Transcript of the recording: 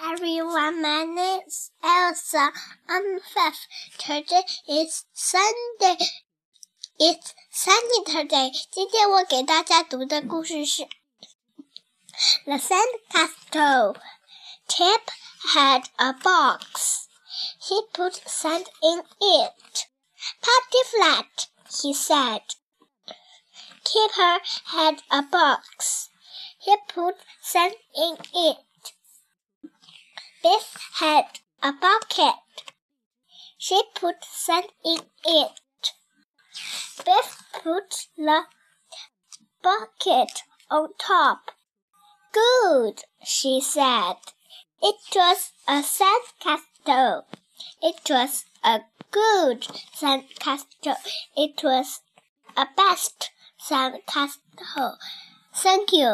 everyone, my name's Elsa. I'm five. Today is Sunday. It's sunny today. 今天我给大家读的故事是《The Sandcastle》。Tip had a box. He put sand in it. Party flat, he said. Kipper had a box. He put sand in it. Biff had a bucket. She put sand in it. Biff put the bucket on top. Good, she said. It was a sand castle. It was a good sand castle. It was a best sand castle. Thank you.